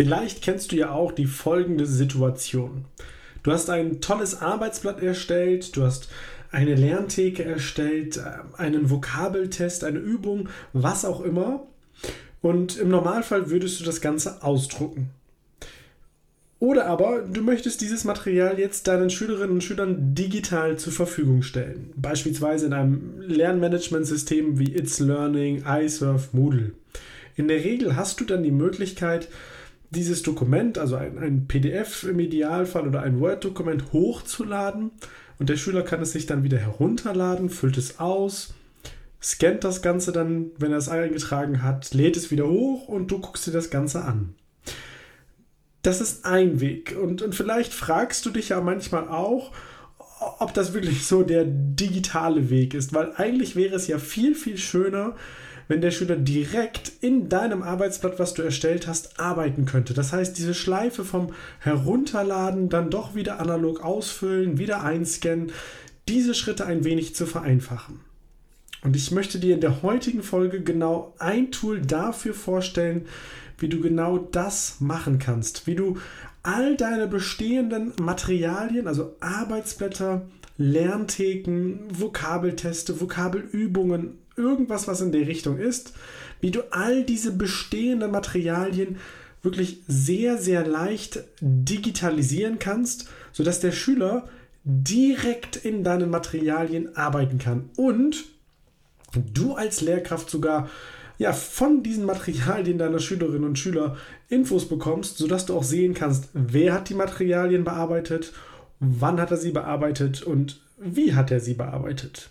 Vielleicht kennst du ja auch die folgende Situation. Du hast ein tolles Arbeitsblatt erstellt, du hast eine Lerntheke erstellt, äh, einen Vokabeltest, eine Übung, was auch immer. Und im Normalfall würdest du das Ganze ausdrucken. Oder aber du möchtest dieses Material jetzt deinen Schülerinnen und Schülern digital zur Verfügung stellen. Beispielsweise in einem Lernmanagementsystem wie It's Learning, iSurf, Moodle. In der Regel hast du dann die Möglichkeit, dieses Dokument, also ein, ein PDF im Idealfall oder ein Word-Dokument hochzuladen und der Schüler kann es sich dann wieder herunterladen, füllt es aus, scannt das Ganze dann, wenn er es eingetragen hat, lädt es wieder hoch und du guckst dir das Ganze an. Das ist ein Weg und, und vielleicht fragst du dich ja manchmal auch, ob das wirklich so der digitale Weg ist, weil eigentlich wäre es ja viel, viel schöner, wenn der Schüler direkt in deinem Arbeitsblatt, was du erstellt hast, arbeiten könnte. Das heißt, diese Schleife vom Herunterladen, dann doch wieder analog ausfüllen, wieder einscannen, diese Schritte ein wenig zu vereinfachen. Und ich möchte dir in der heutigen Folge genau ein Tool dafür vorstellen, wie du genau das machen kannst, wie du all deine bestehenden Materialien, also Arbeitsblätter, Lerntheken, Vokabelteste, Vokabelübungen, irgendwas, was in der Richtung ist, wie du all diese bestehenden Materialien wirklich sehr, sehr leicht digitalisieren kannst, sodass der Schüler direkt in deinen Materialien arbeiten kann und du als Lehrkraft sogar ja, von diesen Materialien deiner Schülerinnen und Schüler Infos bekommst, sodass du auch sehen kannst, wer hat die Materialien bearbeitet, wann hat er sie bearbeitet und wie hat er sie bearbeitet.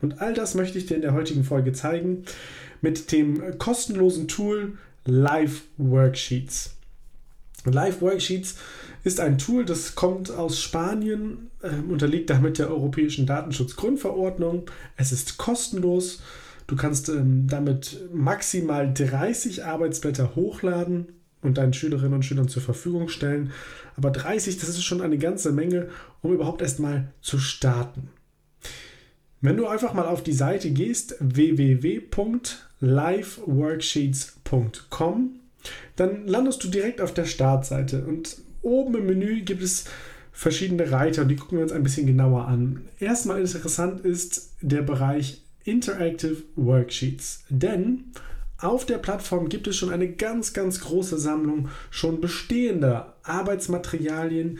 Und all das möchte ich dir in der heutigen Folge zeigen mit dem kostenlosen Tool Live Worksheets. Live Worksheets ist ein Tool, das kommt aus Spanien, äh, unterliegt damit der Europäischen Datenschutzgrundverordnung. Es ist kostenlos. Du kannst ähm, damit maximal 30 Arbeitsblätter hochladen und deinen Schülerinnen und Schülern zur Verfügung stellen. Aber 30, das ist schon eine ganze Menge, um überhaupt erstmal zu starten. Wenn du einfach mal auf die Seite gehst, www.liveworksheets.com, dann landest du direkt auf der Startseite und oben im Menü gibt es verschiedene Reiter und die gucken wir uns ein bisschen genauer an. Erstmal interessant ist der Bereich Interactive Worksheets, denn auf der Plattform gibt es schon eine ganz, ganz große Sammlung schon bestehender Arbeitsmaterialien,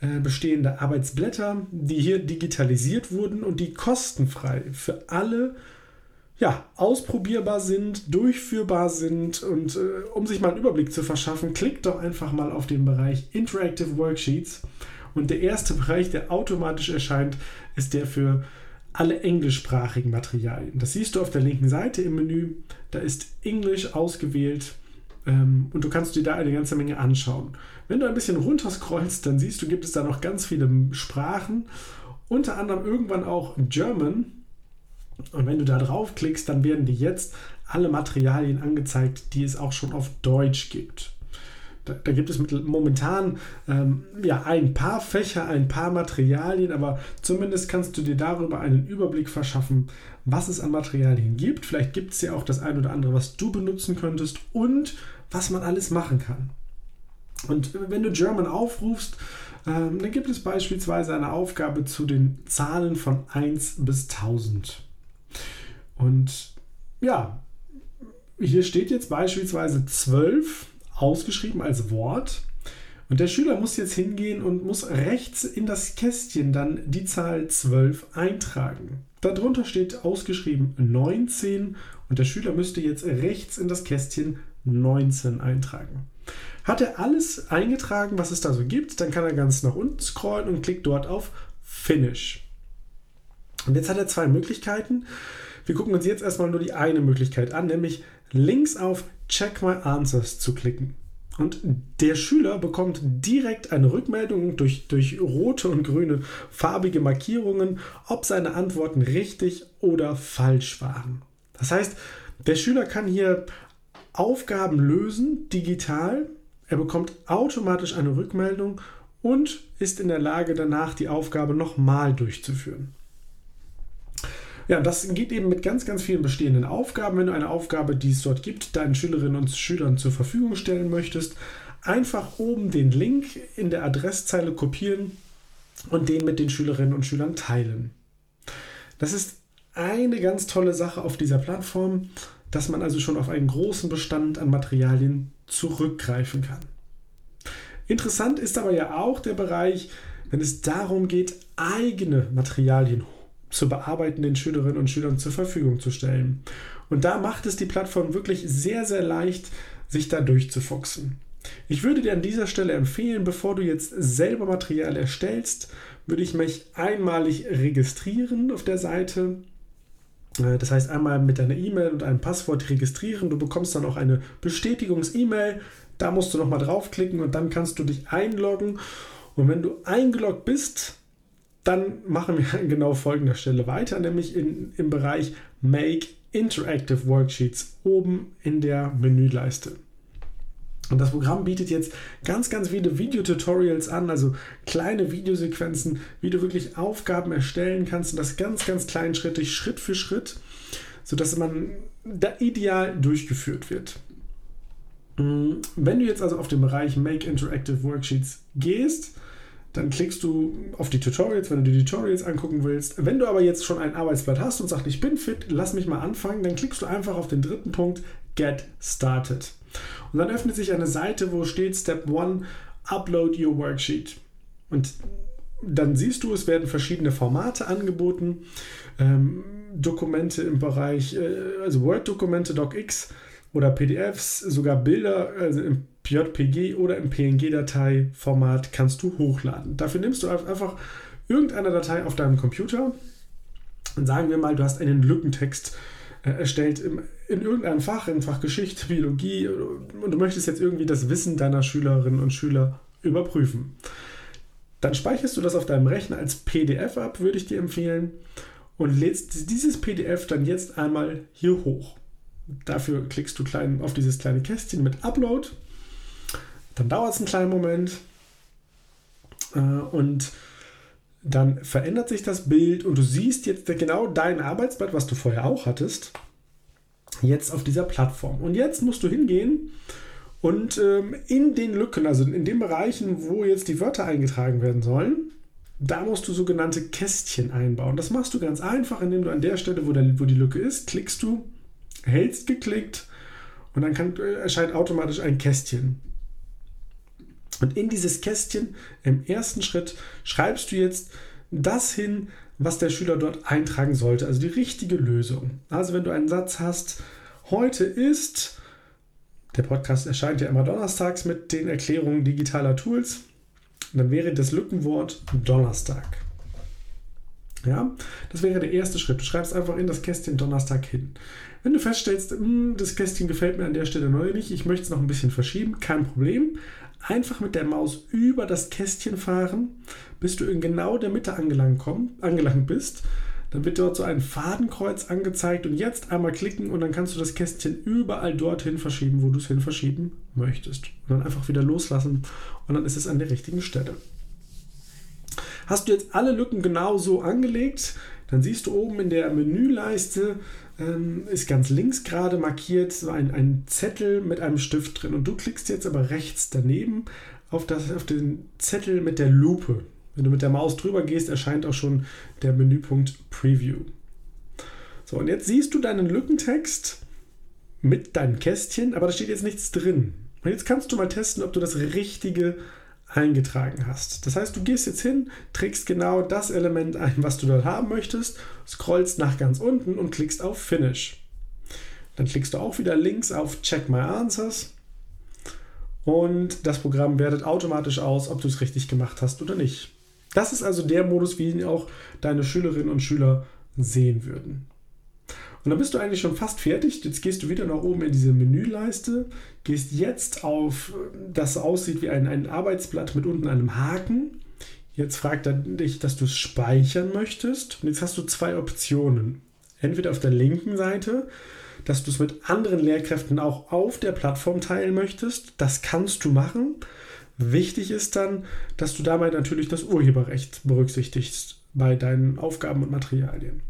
äh, bestehende Arbeitsblätter, die hier digitalisiert wurden und die kostenfrei für alle ja, ausprobierbar sind, durchführbar sind. Und äh, um sich mal einen Überblick zu verschaffen, klickt doch einfach mal auf den Bereich Interactive Worksheets. Und der erste Bereich, der automatisch erscheint, ist der für alle englischsprachigen Materialien. Das siehst du auf der linken Seite im Menü. Da ist Englisch ausgewählt und du kannst dir da eine ganze Menge anschauen. Wenn du ein bisschen runterscrollst, dann siehst du, gibt es da noch ganz viele Sprachen, unter anderem irgendwann auch German. Und wenn du da draufklickst, dann werden dir jetzt alle Materialien angezeigt, die es auch schon auf Deutsch gibt. Da, da gibt es momentan ähm, ja, ein paar Fächer, ein paar Materialien, aber zumindest kannst du dir darüber einen Überblick verschaffen, was es an Materialien gibt. Vielleicht gibt es ja auch das ein oder andere, was du benutzen könntest und was man alles machen kann. Und wenn du German aufrufst, ähm, dann gibt es beispielsweise eine Aufgabe zu den Zahlen von 1 bis 1000. Und ja, hier steht jetzt beispielsweise 12 ausgeschrieben als Wort. Und der Schüler muss jetzt hingehen und muss rechts in das Kästchen dann die Zahl 12 eintragen. Darunter steht ausgeschrieben 19 und der Schüler müsste jetzt rechts in das Kästchen 19 eintragen. Hat er alles eingetragen, was es da so gibt, dann kann er ganz nach unten scrollen und klickt dort auf Finish. Und jetzt hat er zwei Möglichkeiten. Wir gucken uns jetzt erstmal nur die eine Möglichkeit an, nämlich links auf Check My Answers zu klicken. Und der Schüler bekommt direkt eine Rückmeldung durch, durch rote und grüne farbige Markierungen, ob seine Antworten richtig oder falsch waren. Das heißt, der Schüler kann hier Aufgaben lösen, digital. Er bekommt automatisch eine Rückmeldung und ist in der Lage, danach die Aufgabe nochmal durchzuführen. Ja, das geht eben mit ganz, ganz vielen bestehenden Aufgaben. Wenn du eine Aufgabe, die es dort gibt, deinen Schülerinnen und Schülern zur Verfügung stellen möchtest, einfach oben den Link in der Adresszeile kopieren und den mit den Schülerinnen und Schülern teilen. Das ist eine ganz tolle Sache auf dieser Plattform, dass man also schon auf einen großen Bestand an Materialien zurückgreifen kann. Interessant ist aber ja auch der Bereich, wenn es darum geht, eigene Materialien zu bearbeitenden Schülerinnen und Schülern zur Verfügung zu stellen. Und da macht es die Plattform wirklich sehr, sehr leicht, sich da durchzufuchsen. Ich würde dir an dieser Stelle empfehlen, bevor du jetzt selber Material erstellst, würde ich mich einmalig registrieren auf der Seite. Äh, das heißt, einmal mit deiner E-Mail und einem Passwort registrieren. Du bekommst dann auch eine Bestätigungs-E-Mail. Da musst du nochmal draufklicken und dann kannst du dich einloggen. Und wenn du eingeloggt bist, dann machen wir an genau folgender Stelle weiter, nämlich in, im Bereich Make Interactive Worksheets oben in der Menüleiste. Und das Programm bietet jetzt ganz, ganz viele Videotutorials an, also kleine Videosequenzen, wie du wirklich Aufgaben erstellen kannst und das ganz, ganz kleinschrittig, Schritt für Schritt, sodass man da ideal durchgeführt wird. Mm, wenn du jetzt also auf den Bereich Make Interactive Worksheets gehst, dann klickst du auf die Tutorials, wenn du die Tutorials angucken willst. Wenn du aber jetzt schon ein Arbeitsblatt hast und sagst, ich bin fit, lass mich mal anfangen, dann klickst du einfach auf den dritten Punkt, Get Started. Und dann öffnet sich eine Seite, wo steht Step 1, Upload Your Worksheet. Und dann siehst du, es werden verschiedene Formate angeboten. Ähm, Dokumente im Bereich, äh, also Word-Dokumente, DocX oder PDFs, sogar Bilder, also im JPG oder im PNG-Datei-Format kannst du hochladen. Dafür nimmst du einfach irgendeine Datei auf deinem Computer und sagen wir mal, du hast einen Lückentext erstellt im, in irgendeinem Fach, im Fach Geschichte, Biologie und du möchtest jetzt irgendwie das Wissen deiner Schülerinnen und Schüler überprüfen. Dann speicherst du das auf deinem Rechner als PDF ab, würde ich dir empfehlen, und lädst dieses PDF dann jetzt einmal hier hoch. Dafür klickst du klein auf dieses kleine Kästchen mit Upload dann dauert es einen kleinen Moment äh, und dann verändert sich das Bild und du siehst jetzt genau dein Arbeitsblatt, was du vorher auch hattest, jetzt auf dieser Plattform. Und jetzt musst du hingehen und ähm, in den Lücken, also in den Bereichen, wo jetzt die Wörter eingetragen werden sollen, da musst du sogenannte Kästchen einbauen. Das machst du ganz einfach, indem du an der Stelle, wo, der, wo die Lücke ist, klickst du, hältst geklickt und dann kann, äh, erscheint automatisch ein Kästchen. Und in dieses Kästchen im ersten Schritt schreibst du jetzt das hin, was der Schüler dort eintragen sollte, also die richtige Lösung. Also wenn du einen Satz hast, heute ist, der Podcast erscheint ja immer donnerstags mit den Erklärungen digitaler Tools, dann wäre das Lückenwort Donnerstag. Ja, das wäre der erste Schritt. Du schreibst einfach in das Kästchen Donnerstag hin. Wenn du feststellst, hm, das Kästchen gefällt mir an der Stelle neu nicht, ich möchte es noch ein bisschen verschieben, kein Problem einfach mit der Maus über das Kästchen fahren, bis du in genau der Mitte angelangt, komm, angelangt bist. Dann wird dort so ein Fadenkreuz angezeigt und jetzt einmal klicken und dann kannst du das Kästchen überall dorthin verschieben, wo du es hin verschieben möchtest. Und dann einfach wieder loslassen und dann ist es an der richtigen Stelle. Hast du jetzt alle Lücken genau so angelegt, dann siehst du oben in der Menüleiste ähm, ist ganz links gerade markiert so ein, ein Zettel mit einem Stift drin. Und du klickst jetzt aber rechts daneben auf, das, auf den Zettel mit der Lupe. Wenn du mit der Maus drüber gehst, erscheint auch schon der Menüpunkt Preview. So, und jetzt siehst du deinen Lückentext mit deinem Kästchen, aber da steht jetzt nichts drin. Und jetzt kannst du mal testen, ob du das Richtige eingetragen hast. Das heißt, du gehst jetzt hin, trägst genau das Element ein, was du dort haben möchtest, scrollst nach ganz unten und klickst auf Finish. Dann klickst du auch wieder links auf Check My Answers und das Programm wertet automatisch aus, ob du es richtig gemacht hast oder nicht. Das ist also der Modus, wie ihn auch deine Schülerinnen und Schüler sehen würden. Und dann bist du eigentlich schon fast fertig. Jetzt gehst du wieder nach oben in diese Menüleiste, gehst jetzt auf, das aussieht wie ein, ein Arbeitsblatt mit unten einem Haken. Jetzt fragt er dich, dass du es speichern möchtest. Und jetzt hast du zwei Optionen. Entweder auf der linken Seite, dass du es mit anderen Lehrkräften auch auf der Plattform teilen möchtest. Das kannst du machen. Wichtig ist dann, dass du dabei natürlich das Urheberrecht berücksichtigst bei deinen Aufgaben und Materialien.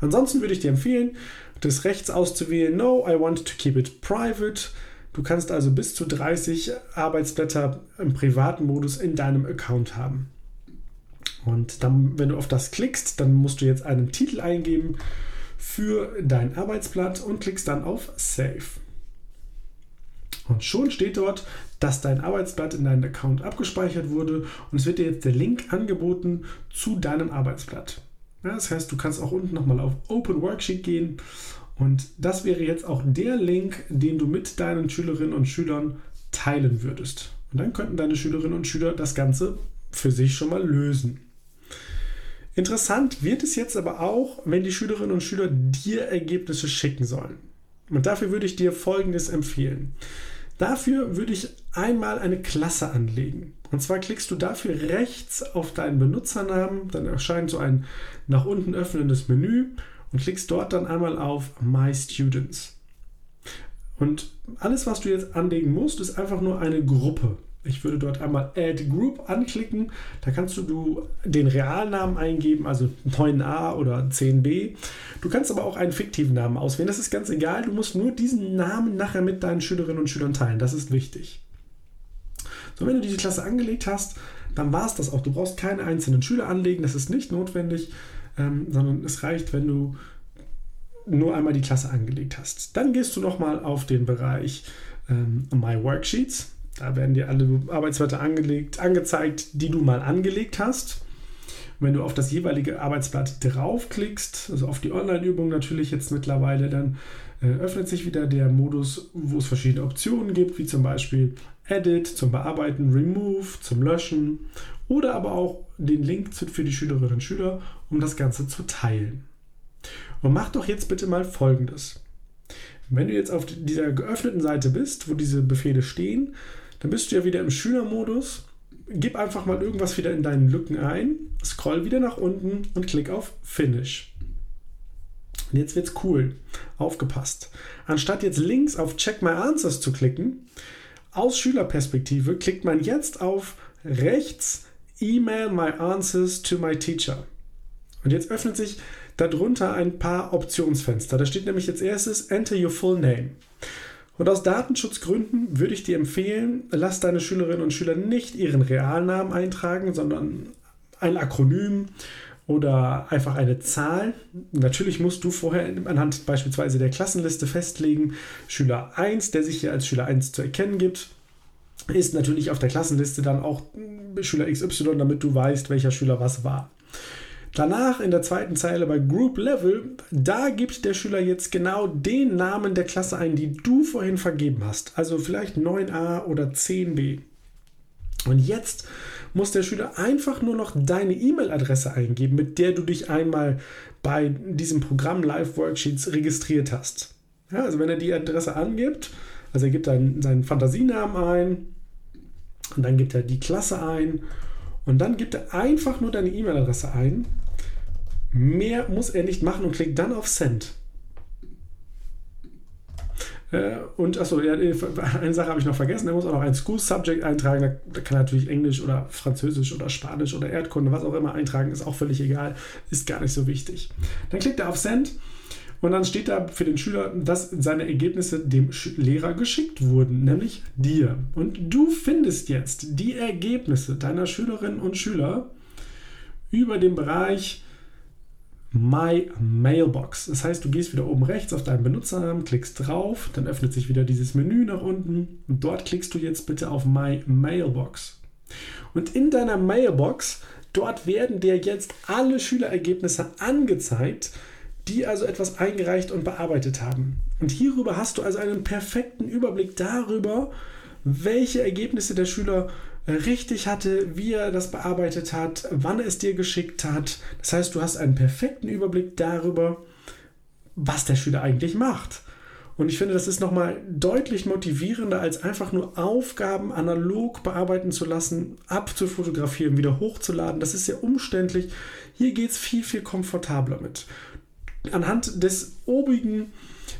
Ansonsten würde ich dir empfehlen, das rechts auszuwählen, No, I want to keep it private. Du kannst also bis zu 30 Arbeitsblätter im privaten Modus in deinem Account haben. Und dann, wenn du auf das klickst, dann musst du jetzt einen Titel eingeben für dein Arbeitsblatt und klickst dann auf Save. Und schon steht dort, dass dein Arbeitsblatt in deinen Account abgespeichert wurde und es wird dir jetzt der Link angeboten zu deinem Arbeitsblatt. Ja, das heißt, du kannst auch unten nochmal auf Open Worksheet gehen und das wäre jetzt auch der Link, den du mit deinen Schülerinnen und Schülern teilen würdest. Und dann könnten deine Schülerinnen und Schüler das Ganze für sich schon mal lösen. Interessant wird es jetzt aber auch, wenn die Schülerinnen und Schüler dir Ergebnisse schicken sollen. Und dafür würde ich dir Folgendes empfehlen. Dafür würde ich einmal eine Klasse anlegen. Und zwar klickst du dafür rechts auf deinen Benutzernamen, dann erscheint so ein nach unten öffnendes Menü und klickst dort dann einmal auf My Students. Und alles, was du jetzt anlegen musst, ist einfach nur eine Gruppe. Ich würde dort einmal Add Group anklicken. Da kannst du, du den Realnamen eingeben, also 9a oder 10b. Du kannst aber auch einen fiktiven Namen auswählen. Das ist ganz egal. Du musst nur diesen Namen nachher mit deinen Schülerinnen und Schülern teilen. Das ist wichtig. So, wenn du diese Klasse angelegt hast, dann war es das auch. Du brauchst keine einzelnen Schüler anlegen. Das ist nicht notwendig, ähm, sondern es reicht, wenn du nur einmal die Klasse angelegt hast. Dann gehst du nochmal auf den Bereich ähm, My Worksheets da werden dir alle Arbeitsblätter angelegt, angezeigt, die du mal angelegt hast. Wenn du auf das jeweilige Arbeitsblatt draufklickst, also auf die Online-Übung natürlich jetzt mittlerweile, dann öffnet sich wieder der Modus, wo es verschiedene Optionen gibt, wie zum Beispiel Edit zum Bearbeiten, Remove zum Löschen oder aber auch den Link für die Schülerinnen und Schüler, um das Ganze zu teilen. Und mach doch jetzt bitte mal Folgendes. Wenn du jetzt auf dieser geöffneten Seite bist, wo diese Befehle stehen, dann bist du ja wieder im Schülermodus. Gib einfach mal irgendwas wieder in deinen Lücken ein, scroll wieder nach unten und klick auf Finish. Und jetzt wird's cool. Aufgepasst. Anstatt jetzt links auf Check My Answers zu klicken, aus Schülerperspektive klickt man jetzt auf rechts Email my answers to my teacher. Und jetzt öffnet sich darunter ein paar Optionsfenster. Da steht nämlich jetzt erstes Enter your full name. Und aus Datenschutzgründen würde ich dir empfehlen, lass deine Schülerinnen und Schüler nicht ihren Realnamen eintragen, sondern ein Akronym oder einfach eine Zahl. Natürlich musst du vorher anhand beispielsweise der Klassenliste festlegen, Schüler 1, der sich hier als Schüler 1 zu erkennen gibt, ist natürlich auf der Klassenliste dann auch Schüler XY, damit du weißt, welcher Schüler was war. Danach in der zweiten Zeile bei Group Level, da gibt der Schüler jetzt genau den Namen der Klasse ein, die du vorhin vergeben hast. Also vielleicht 9a oder 10b. Und jetzt muss der Schüler einfach nur noch deine E-Mail-Adresse eingeben, mit der du dich einmal bei diesem Programm Live Worksheets registriert hast. Ja, also wenn er die Adresse angibt, also er gibt dann seinen Fantasienamen ein und dann gibt er die Klasse ein und dann gibt er einfach nur deine E-Mail-Adresse ein Mehr muss er nicht machen und klickt dann auf Send. Äh, und achso, eine Sache habe ich noch vergessen. Er muss auch noch ein School Subject eintragen. Da kann er natürlich Englisch oder Französisch oder Spanisch oder Erdkunde, was auch immer eintragen. Ist auch völlig egal. Ist gar nicht so wichtig. Dann klickt er auf Send. Und dann steht da für den Schüler, dass seine Ergebnisse dem Lehrer geschickt wurden, nämlich dir. Und du findest jetzt die Ergebnisse deiner Schülerinnen und Schüler über den Bereich My Mailbox. Das heißt, du gehst wieder oben rechts auf deinen Benutzernamen, klickst drauf, dann öffnet sich wieder dieses Menü nach unten und dort klickst du jetzt bitte auf My Mailbox. Und in deiner Mailbox, dort werden dir jetzt alle Schülerergebnisse angezeigt, die also etwas eingereicht und bearbeitet haben. Und hierüber hast du also einen perfekten Überblick darüber, welche Ergebnisse der Schüler richtig hatte, wie er das bearbeitet hat, wann er es dir geschickt hat. Das heißt, du hast einen perfekten Überblick darüber, was der Schüler eigentlich macht. Und ich finde, das ist nochmal deutlich motivierender, als einfach nur Aufgaben analog bearbeiten zu lassen, abzufotografieren, wieder hochzuladen. Das ist sehr umständlich. Hier geht es viel, viel komfortabler mit. Anhand des obigen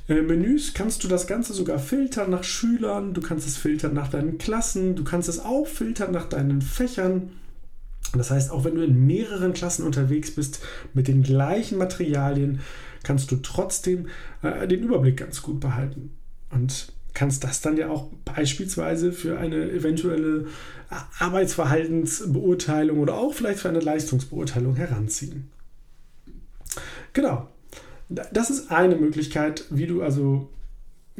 äh, Menüs kannst du das Ganze sogar filtern nach Schülern, du kannst es filtern nach deinen Klassen, du kannst es auch filtern nach deinen Fächern. Das heißt, auch wenn du in mehreren Klassen unterwegs bist mit den gleichen Materialien, kannst du trotzdem äh, den Überblick ganz gut behalten. Und kannst das dann ja auch beispielsweise für eine eventuelle Arbeitsverhaltensbeurteilung oder auch vielleicht für eine Leistungsbeurteilung heranziehen. Genau. Das ist eine Möglichkeit, wie du also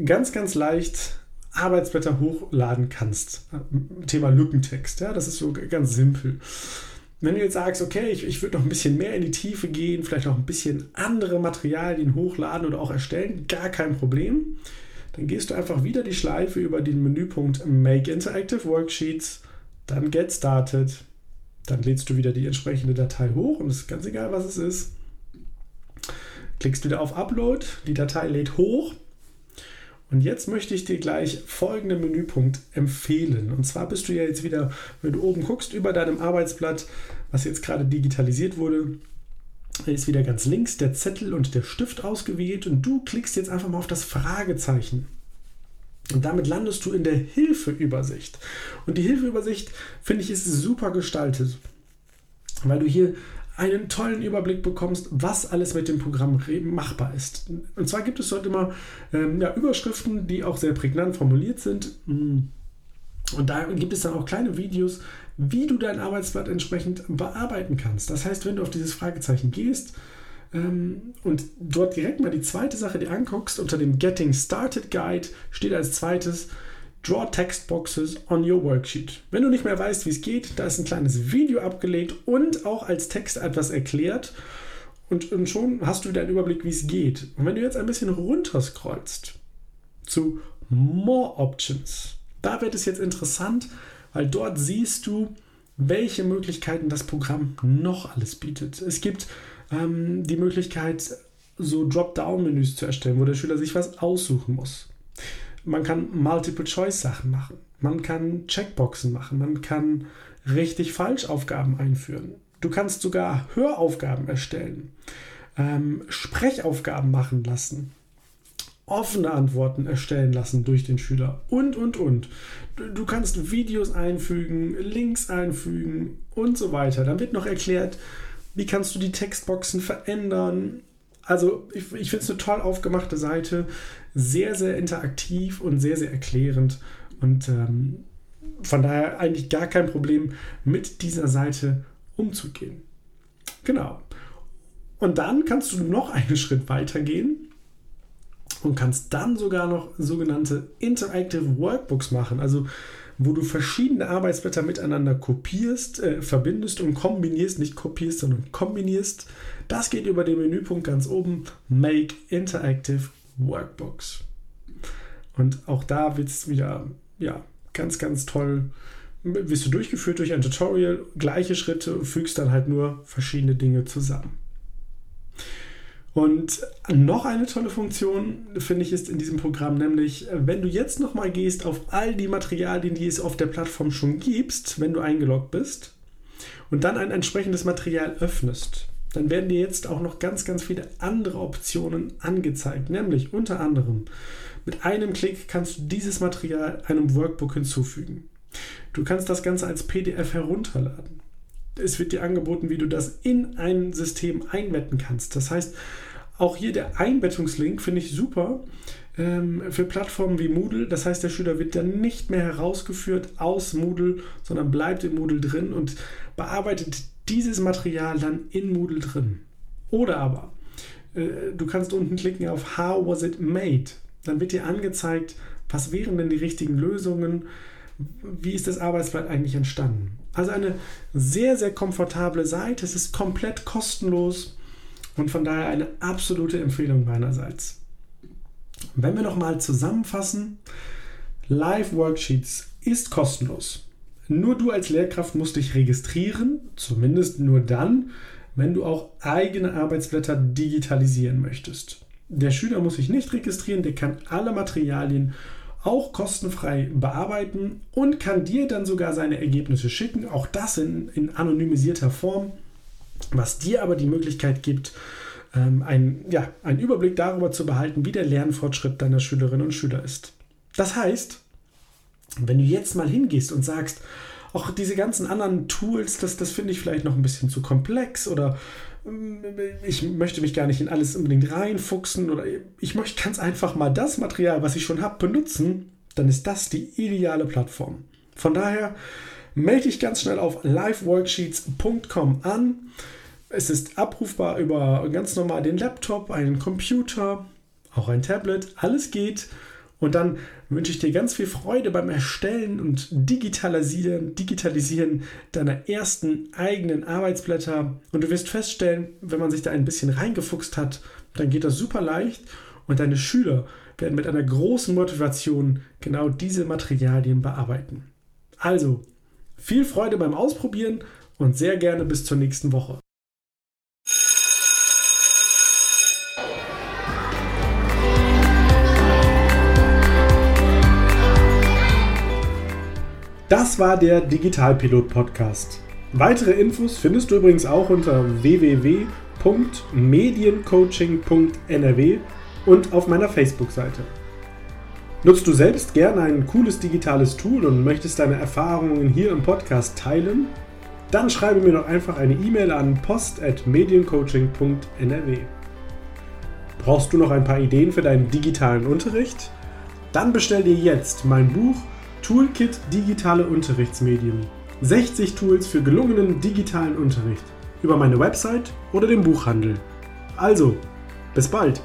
ganz, ganz leicht Arbeitsblätter hochladen kannst. Thema Lückentext, ja, das ist so ganz simpel. Wenn du jetzt sagst, okay, ich, ich würde noch ein bisschen mehr in die Tiefe gehen, vielleicht noch ein bisschen andere Materialien hochladen oder auch erstellen, gar kein Problem. Dann gehst du einfach wieder die Schleife über den Menüpunkt Make Interactive Worksheets, dann Get Started, dann lädst du wieder die entsprechende Datei hoch und es ist ganz egal, was es ist. Klickst wieder auf Upload, die Datei lädt hoch. Und jetzt möchte ich dir gleich folgenden Menüpunkt empfehlen. Und zwar bist du ja jetzt wieder, wenn du oben guckst, über deinem Arbeitsblatt, was jetzt gerade digitalisiert wurde, ist wieder ganz links der Zettel und der Stift ausgewählt und du klickst jetzt einfach mal auf das Fragezeichen. Und damit landest du in der Hilfeübersicht. Und die Hilfeübersicht, finde ich, ist super gestaltet, weil du hier einen tollen Überblick bekommst, was alles mit dem Programm machbar ist. Und zwar gibt es dort immer ähm, ja, Überschriften, die auch sehr prägnant formuliert sind. Mm. Und da gibt es dann auch kleine Videos, wie du dein Arbeitsblatt entsprechend bearbeiten kannst. Das heißt, wenn du auf dieses Fragezeichen gehst ähm, und dort direkt mal die zweite Sache dir anguckst, unter dem Getting Started Guide steht als zweites Draw Text Boxes on your worksheet. Wenn du nicht mehr weißt, wie es geht, da ist ein kleines Video abgelegt und auch als Text etwas erklärt. Und, und schon hast du wieder einen Überblick, wie es geht. Und wenn du jetzt ein bisschen runterscrollst zu More Options, da wird es jetzt interessant, weil dort siehst du, welche Möglichkeiten das Programm noch alles bietet. Es gibt ähm, die Möglichkeit, so Dropdown-Menüs zu erstellen, wo der Schüler sich was aussuchen muss. Man kann Multiple-Choice-Sachen machen. Man kann Checkboxen machen. Man kann richtig-falsch-Aufgaben einführen. Du kannst sogar Höraufgaben erstellen, ähm, Sprechaufgaben machen lassen, offene Antworten erstellen lassen durch den Schüler und, und, und. Du kannst Videos einfügen, Links einfügen und so weiter. Dann wird noch erklärt, wie kannst du die Textboxen verändern, also ich, ich finde es eine toll aufgemachte Seite, sehr, sehr interaktiv und sehr, sehr erklärend. Und ähm, von daher eigentlich gar kein Problem, mit dieser Seite umzugehen. Genau. Und dann kannst du noch einen Schritt weiter gehen und kannst dann sogar noch sogenannte Interactive Workbooks machen. Also wo du verschiedene Arbeitsblätter miteinander kopierst, äh, verbindest und kombinierst, nicht kopierst, sondern kombinierst. Das geht über den Menüpunkt ganz oben, Make Interactive Workbooks. Und auch da wird es wieder, ja, ganz, ganz toll, wirst du durchgeführt durch ein Tutorial, gleiche Schritte, fügst dann halt nur verschiedene Dinge zusammen. Und noch eine tolle Funktion, finde ich, ist in diesem Programm, nämlich wenn du jetzt nochmal gehst auf all die Materialien, die es auf der Plattform schon gibt, wenn du eingeloggt bist, und dann ein entsprechendes Material öffnest, dann werden dir jetzt auch noch ganz, ganz viele andere Optionen angezeigt, nämlich unter anderem mit einem Klick kannst du dieses Material einem Workbook hinzufügen. Du kannst das Ganze als PDF herunterladen es wird dir angeboten, wie du das in ein System einbetten kannst. Das heißt, auch hier der Einbettungslink finde ich super ähm, für Plattformen wie Moodle. Das heißt, der Schüler wird dann nicht mehr herausgeführt aus Moodle, sondern bleibt in Moodle drin und bearbeitet dieses Material dann in Moodle drin. Oder aber, äh, du kannst unten klicken auf How was it made? Dann wird dir angezeigt, was wären denn die richtigen Lösungen, wie ist das Arbeitsblatt eigentlich entstanden. Also eine sehr, sehr komfortable Seite. Es ist komplett kostenlos und von daher eine absolute Empfehlung meinerseits. Wenn wir nochmal zusammenfassen, Live Worksheets ist kostenlos. Nur du als Lehrkraft musst dich registrieren, zumindest nur dann, wenn du auch eigene Arbeitsblätter digitalisieren möchtest. Der Schüler muss sich nicht registrieren, der kann alle Materialien auch kostenfrei bearbeiten und kann dir dann sogar seine Ergebnisse schicken, auch das in, in anonymisierter Form, was dir aber die Möglichkeit gibt, ähm, ein, ja, einen Überblick darüber zu behalten, wie der Lernfortschritt deiner Schülerinnen und Schüler ist. Das heißt, wenn du jetzt mal hingehst und sagst, auch diese ganzen anderen Tools, das, das finde ich vielleicht noch ein bisschen zu komplex oder ich möchte mich gar nicht in alles unbedingt reinfuchsen oder ich möchte ganz einfach mal das Material, was ich schon habe, benutzen, dann ist das die ideale Plattform. Von daher melde dich ganz schnell auf liveworksheets.com an. Es ist abrufbar über ganz normal den Laptop, einen Computer, auch ein Tablet, alles geht. Und dann wünsche ich dir ganz viel Freude beim Erstellen und Digitalisieren, Digitalisieren deiner ersten eigenen Arbeitsblätter. Und du wirst feststellen, wenn man sich da ein bisschen reingefuchst hat, dann geht das super leicht und deine Schüler werden mit einer großen Motivation genau diese Materialien bearbeiten. Also, viel Freude beim Ausprobieren und sehr gerne bis zur nächsten Woche. Das war der Digitalpilot Podcast. Weitere Infos findest du übrigens auch unter www.mediencoaching.nrw und auf meiner Facebook-Seite. Nutzt du selbst gerne ein cooles digitales Tool und möchtest deine Erfahrungen hier im Podcast teilen? Dann schreibe mir doch einfach eine E-Mail an post.mediencoaching.nrw. Brauchst du noch ein paar Ideen für deinen digitalen Unterricht? Dann bestell dir jetzt mein Buch Toolkit Digitale Unterrichtsmedien. 60 Tools für gelungenen digitalen Unterricht über meine Website oder den Buchhandel. Also, bis bald!